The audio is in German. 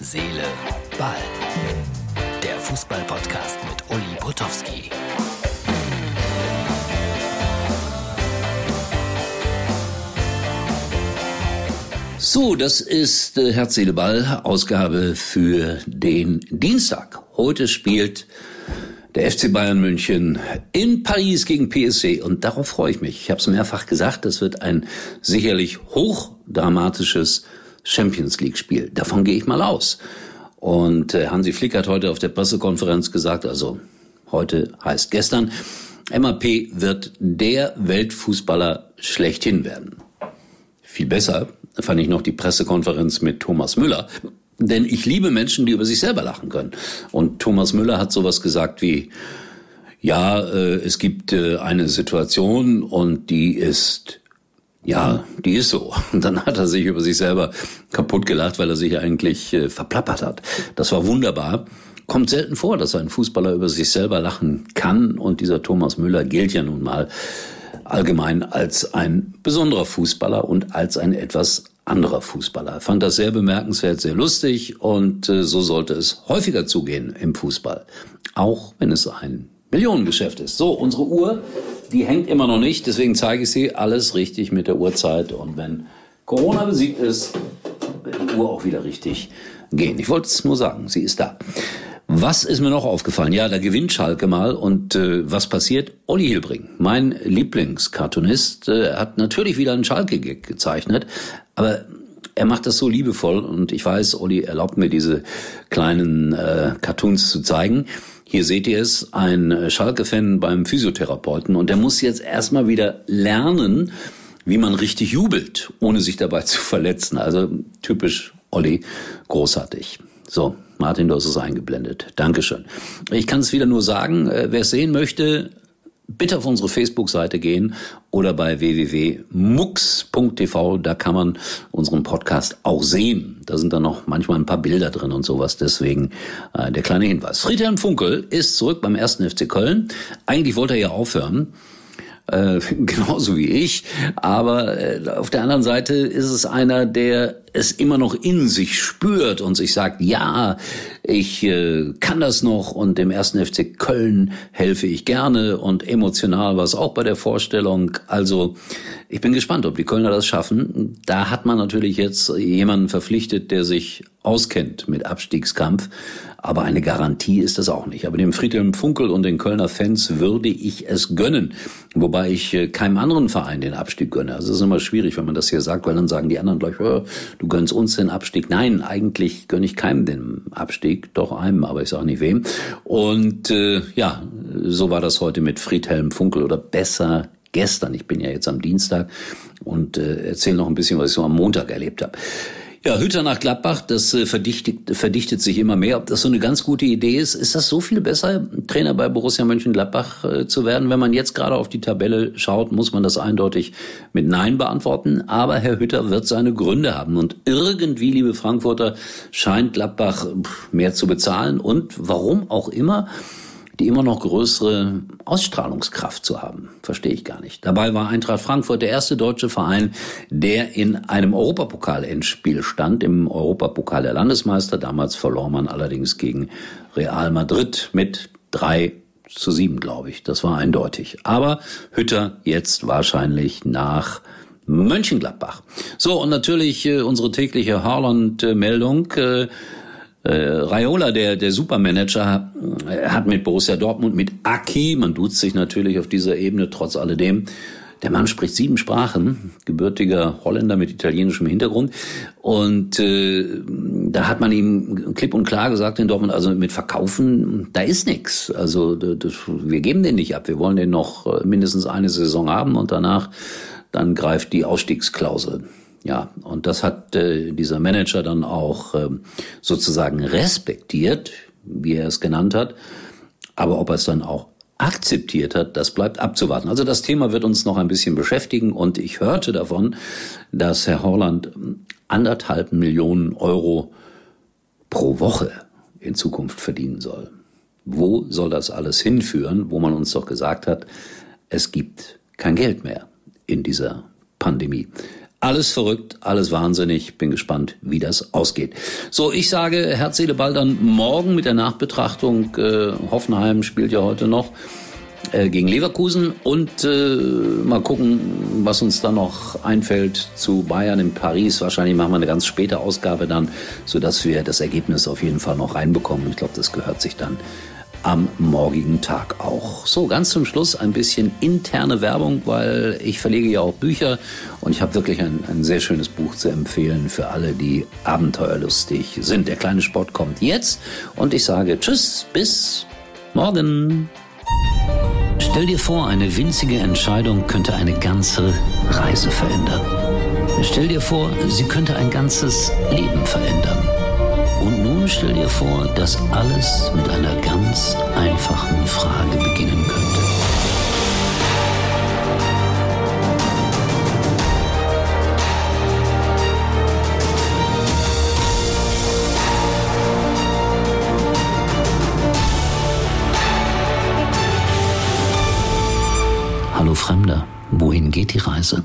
Seele, Ball. Der Fußball-Podcast mit Uli Potowski. So, das ist äh, Herz, Seele, Ball, Ausgabe für den Dienstag. Heute spielt der FC Bayern München in Paris gegen PSG und darauf freue ich mich. Ich habe es mehrfach gesagt, das wird ein sicherlich hochdramatisches Champions League Spiel. Davon gehe ich mal aus. Und äh, Hansi Flick hat heute auf der Pressekonferenz gesagt, also heute heißt gestern, MAP wird der Weltfußballer schlechthin werden. Viel besser fand ich noch die Pressekonferenz mit Thomas Müller, denn ich liebe Menschen, die über sich selber lachen können. Und Thomas Müller hat sowas gesagt wie, ja, äh, es gibt äh, eine Situation und die ist ja, die ist so. Und dann hat er sich über sich selber kaputt gelacht, weil er sich eigentlich äh, verplappert hat. Das war wunderbar. Kommt selten vor, dass ein Fußballer über sich selber lachen kann. Und dieser Thomas Müller gilt ja nun mal allgemein als ein besonderer Fußballer und als ein etwas anderer Fußballer. Ich fand das sehr bemerkenswert, sehr lustig und äh, so sollte es häufiger zugehen im Fußball. Auch wenn es ein Millionengeschäft ist. So, unsere Uhr die hängt immer noch nicht, deswegen zeige ich sie alles richtig mit der Uhrzeit. Und wenn Corona besiegt ist, wird die Uhr auch wieder richtig gehen. Ich wollte es nur sagen, sie ist da. Was ist mir noch aufgefallen? Ja, da gewinnt Schalke mal und äh, was passiert? Olli Hilbring, mein Lieblingskartonist, äh, hat natürlich wieder einen Schalke gezeichnet, aber er macht das so liebevoll und ich weiß, Olli erlaubt mir diese kleinen äh, Cartoons zu zeigen. Hier seht ihr es, ein Schalke-Fan beim Physiotherapeuten und der muss jetzt erstmal wieder lernen, wie man richtig jubelt, ohne sich dabei zu verletzen. Also typisch Olli, großartig. So, Martin, du hast es eingeblendet. Dankeschön. Ich kann es wieder nur sagen, äh, wer es sehen möchte, bitte auf unsere Facebook-Seite gehen oder bei www.mux.tv. Da kann man unseren Podcast auch sehen. Da sind dann noch manchmal ein paar Bilder drin und sowas. Deswegen äh, der kleine Hinweis. Friedhelm Funkel ist zurück beim ersten FC Köln. Eigentlich wollte er ja aufhören äh, genauso wie ich. Aber äh, auf der anderen Seite ist es einer, der es immer noch in sich spürt und sich sagt, ja, ich äh, kann das noch und dem ersten FC Köln helfe ich gerne und emotional war es auch bei der Vorstellung. Also ich bin gespannt, ob die Kölner das schaffen. Da hat man natürlich jetzt jemanden verpflichtet, der sich auskennt mit Abstiegskampf. Aber eine Garantie ist das auch nicht. Aber dem Friedhelm Funkel und den Kölner Fans würde ich es gönnen. Wobei ich äh, keinem anderen Verein den Abstieg gönne. Also es ist immer schwierig, wenn man das hier sagt, weil dann sagen die anderen gleich, oh, du gönnst uns den Abstieg. Nein, eigentlich gönne ich keinem den Abstieg. Doch einem, aber ich sage nicht wem. Und äh, ja, so war das heute mit Friedhelm Funkel oder besser gestern. Ich bin ja jetzt am Dienstag und äh, erzähle noch ein bisschen, was ich so am Montag erlebt habe. Ja, Hütter nach Gladbach, das äh, verdichtet, verdichtet sich immer mehr. Ob das so eine ganz gute Idee ist, ist das so viel besser, Trainer bei Borussia Mönchengladbach äh, zu werden? Wenn man jetzt gerade auf die Tabelle schaut, muss man das eindeutig mit Nein beantworten. Aber Herr Hütter wird seine Gründe haben. Und irgendwie, liebe Frankfurter, scheint Gladbach mehr zu bezahlen. Und warum auch immer, die immer noch größere Ausstrahlungskraft zu haben. Verstehe ich gar nicht. Dabei war Eintracht Frankfurt der erste deutsche Verein, der in einem Europapokal-Endspiel stand, im Europapokal der Landesmeister. Damals verlor man allerdings gegen Real Madrid mit drei zu sieben, glaube ich. Das war eindeutig. Aber Hütter jetzt wahrscheinlich nach Mönchengladbach. So, und natürlich äh, unsere tägliche Haaland-Meldung. Äh, Raiola, der, der Supermanager, äh, hat mit Borussia Dortmund, mit Aki, man duzt sich natürlich auf dieser Ebene trotz alledem, der Mann spricht sieben Sprachen, gebürtiger Holländer mit italienischem Hintergrund. Und äh, da hat man ihm klipp und klar gesagt in Dortmund, also mit Verkaufen, da ist nichts. Also das, wir geben den nicht ab. Wir wollen den noch äh, mindestens eine Saison haben und danach dann greift die Ausstiegsklausel. Ja, und das hat äh, dieser Manager dann auch äh, sozusagen respektiert, wie er es genannt hat. Aber ob er es dann auch akzeptiert hat, das bleibt abzuwarten. Also das Thema wird uns noch ein bisschen beschäftigen und ich hörte davon, dass Herr Holland anderthalb Millionen Euro pro Woche in Zukunft verdienen soll. Wo soll das alles hinführen, wo man uns doch gesagt hat, es gibt kein Geld mehr in dieser Pandemie. Alles verrückt, alles wahnsinnig. Bin gespannt, wie das ausgeht. So, ich sage Herz, Ball dann morgen mit der Nachbetrachtung. Äh, Hoffenheim spielt ja heute noch äh, gegen Leverkusen und äh, mal gucken, was uns dann noch einfällt zu Bayern in Paris. Wahrscheinlich machen wir eine ganz späte Ausgabe dann, so dass wir das Ergebnis auf jeden Fall noch reinbekommen. Ich glaube, das gehört sich dann am morgigen Tag auch. So, ganz zum Schluss ein bisschen interne Werbung, weil ich verlege ja auch Bücher und ich habe wirklich ein, ein sehr schönes Buch zu empfehlen für alle, die abenteuerlustig sind. Der kleine Sport kommt jetzt und ich sage Tschüss, bis morgen. Stell dir vor, eine winzige Entscheidung könnte eine ganze Reise verändern. Stell dir vor, sie könnte ein ganzes Leben verändern. Und nun stell dir vor, dass alles mit einer ganz einfachen Frage beginnen könnte. Hallo Fremder, wohin geht die Reise?